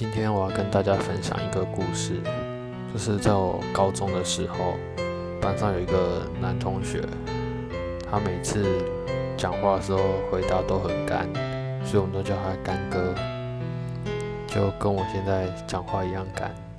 今天我要跟大家分享一个故事就是在我高中的时候班上有一个男同学他每次讲话的时候回答都很干所以我们都叫他干哥就跟我现在讲话一样干。